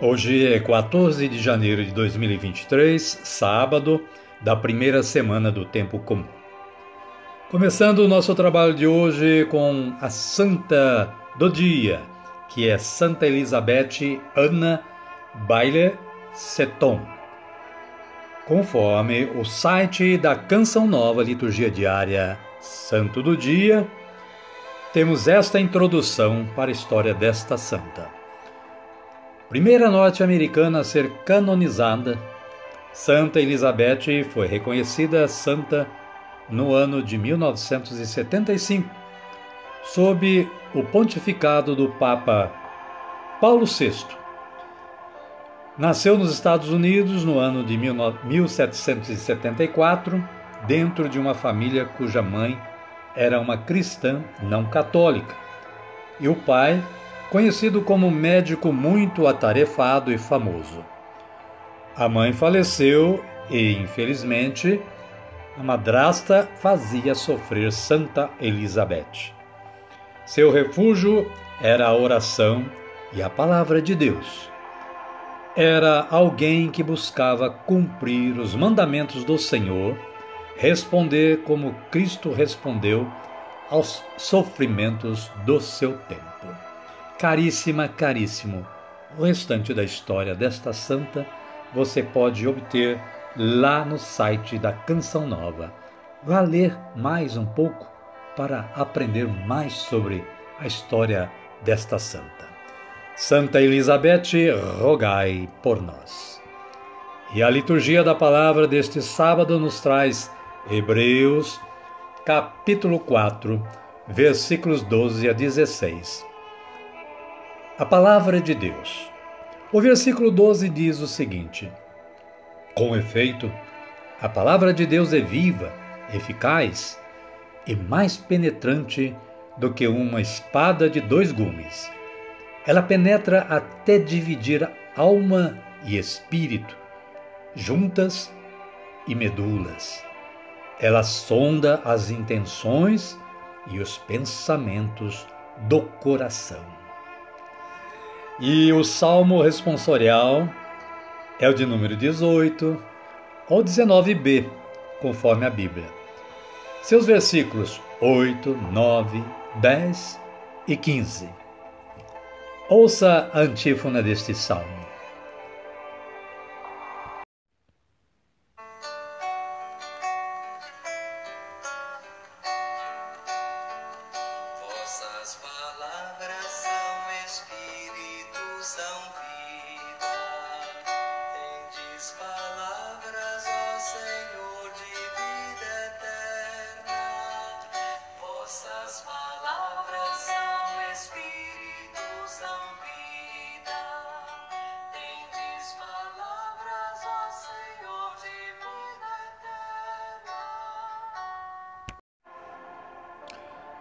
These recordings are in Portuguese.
Hoje é 14 de janeiro de 2023, sábado da primeira semana do tempo comum. Começando o nosso trabalho de hoje com a santa do dia, que é Santa Elizabeth Ana Baile Seton. Conforme o site da Canção Nova Liturgia Diária Santo do Dia, temos esta introdução para a história desta santa. Primeira norte-americana a ser canonizada, Santa Elizabeth foi reconhecida santa no ano de 1975, sob o pontificado do Papa Paulo VI. Nasceu nos Estados Unidos no ano de 1774, dentro de uma família cuja mãe era uma cristã não católica, e o pai conhecido como médico muito atarefado e famoso. A mãe faleceu e, infelizmente, a madrasta fazia sofrer Santa Elizabeth. Seu refúgio era a oração e a palavra de Deus. Era alguém que buscava cumprir os mandamentos do Senhor, responder como Cristo respondeu aos sofrimentos do seu tempo. Caríssima, caríssimo, o restante da história desta santa você pode obter lá no site da Canção Nova. Vá ler mais um pouco para aprender mais sobre a história desta santa. Santa Elizabeth, rogai por nós. E a liturgia da palavra deste sábado nos traz Hebreus, capítulo 4, versículos 12 a 16 a palavra de Deus. O versículo 12 diz o seguinte: Com efeito, a palavra de Deus é viva, eficaz e mais penetrante do que uma espada de dois gumes. Ela penetra até dividir alma e espírito, juntas e medulas. Ela sonda as intenções e os pensamentos do coração. E o salmo responsorial é o de número 18 ou 19b, conforme a Bíblia. Seus versículos 8, 9, 10 e 15. Ouça a antífona deste salmo.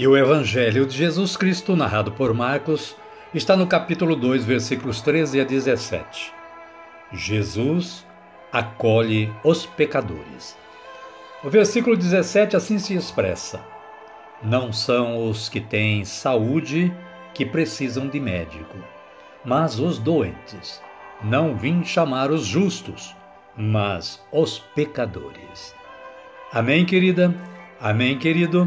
E o Evangelho de Jesus Cristo, narrado por Marcos, está no capítulo 2, versículos 13 a 17. Jesus acolhe os pecadores. O versículo 17 assim se expressa: Não são os que têm saúde que precisam de médico, mas os doentes. Não vim chamar os justos, mas os pecadores. Amém, querida? Amém, querido?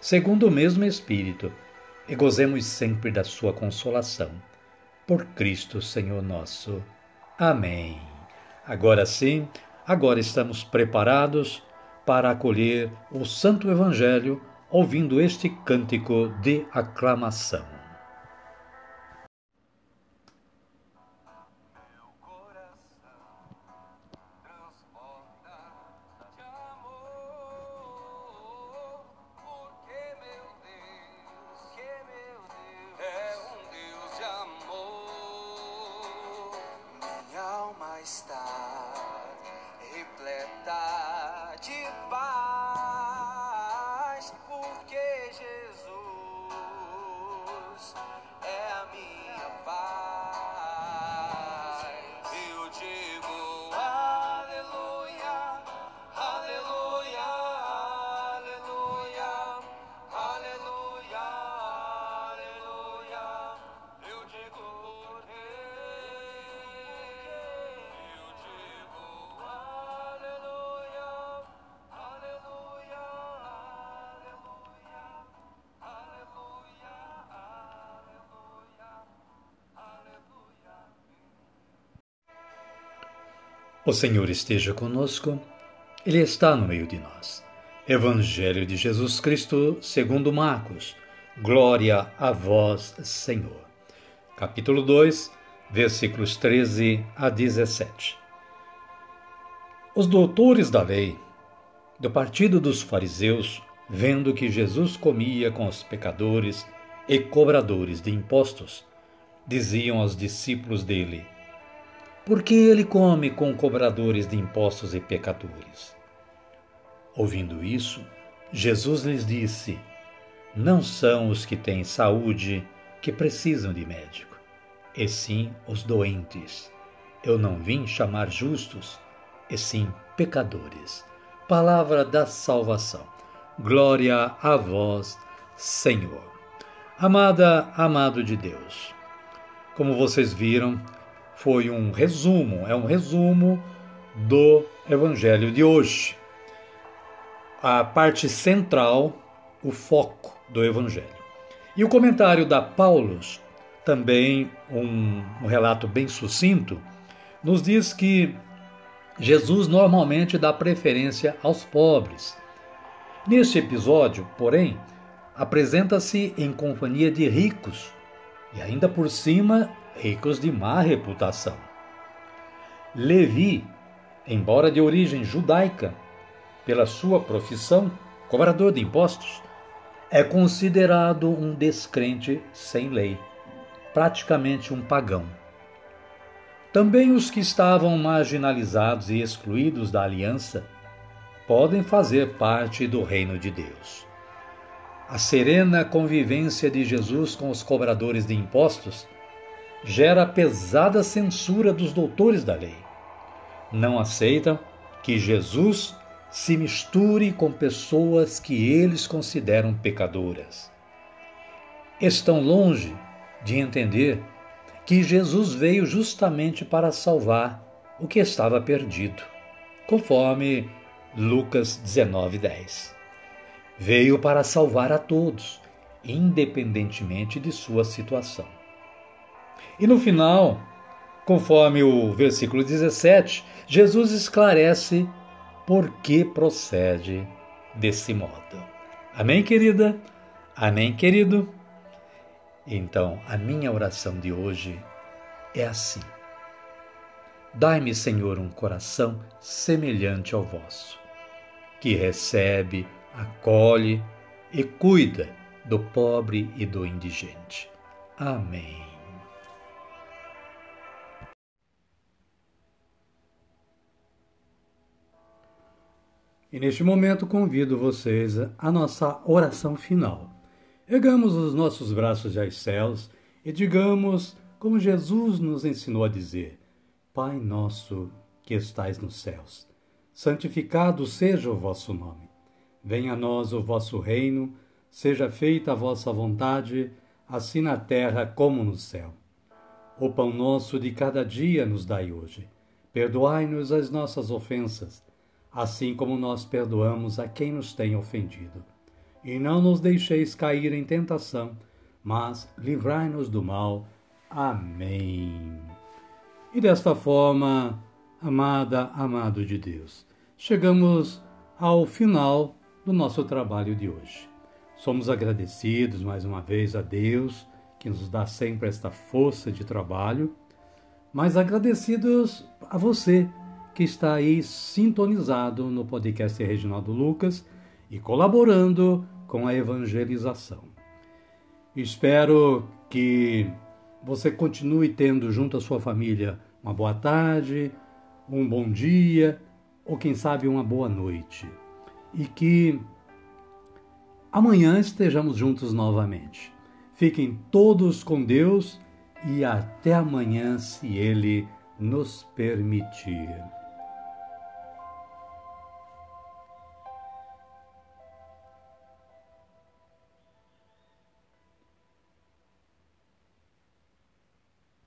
segundo o mesmo Espírito, e gozemos sempre da sua consolação por Cristo Senhor nosso. Amém. Agora sim, agora estamos preparados para acolher o Santo Evangelho ouvindo este cântico de aclamação. O Senhor esteja conosco, Ele está no meio de nós. Evangelho de Jesus Cristo, segundo Marcos. Glória a vós, Senhor. Capítulo 2, versículos 13 a 17. Os doutores da lei, do partido dos fariseus, vendo que Jesus comia com os pecadores e cobradores de impostos, diziam aos discípulos dele: porque ele come com cobradores de impostos e pecadores. Ouvindo isso, Jesus lhes disse: Não são os que têm saúde que precisam de médico, e sim os doentes. Eu não vim chamar justos, e sim pecadores. Palavra da salvação. Glória a vós, Senhor. Amada, amado de Deus. Como vocês viram, foi um resumo, é um resumo do Evangelho de hoje. A parte central, o foco do Evangelho. E o comentário da Paulus, também um, um relato bem sucinto, nos diz que Jesus normalmente dá preferência aos pobres. Neste episódio, porém, apresenta-se em companhia de ricos e ainda por cima ricos de má reputação. Levi, embora de origem judaica, pela sua profissão, cobrador de impostos, é considerado um descrente sem lei, praticamente um pagão. Também os que estavam marginalizados e excluídos da aliança podem fazer parte do reino de Deus. A serena convivência de Jesus com os cobradores de impostos gera pesada censura dos doutores da lei. Não aceitam que Jesus se misture com pessoas que eles consideram pecadoras. Estão longe de entender que Jesus veio justamente para salvar o que estava perdido, conforme Lucas 19:10. Veio para salvar a todos, independentemente de sua situação. E no final, conforme o versículo 17, Jesus esclarece por que procede desse modo. Amém, querida? Amém, querido? Então, a minha oração de hoje é assim: Dai-me, Senhor, um coração semelhante ao vosso, que recebe, acolhe e cuida do pobre e do indigente. Amém. E neste momento convido vocês à nossa oração final. Ergamos os nossos braços aos céus e digamos como Jesus nos ensinou a dizer: Pai nosso que estais nos céus, santificado seja o vosso nome. Venha a nós o vosso reino, seja feita a vossa vontade, assim na terra como no céu. O pão nosso de cada dia nos dai hoje. Perdoai-nos as nossas ofensas, assim como nós perdoamos a quem nos tem ofendido. E não nos deixeis cair em tentação, mas livrai-nos do mal. Amém. E desta forma, amada, amado de Deus, chegamos ao final do nosso trabalho de hoje. Somos agradecidos mais uma vez a Deus, que nos dá sempre esta força de trabalho, mas agradecidos a você que está aí sintonizado no podcast Reginaldo Lucas e colaborando com a evangelização. Espero que você continue tendo junto à sua família uma boa tarde, um bom dia ou quem sabe uma boa noite. E que amanhã estejamos juntos novamente. Fiquem todos com Deus e até amanhã, se Ele nos permitir.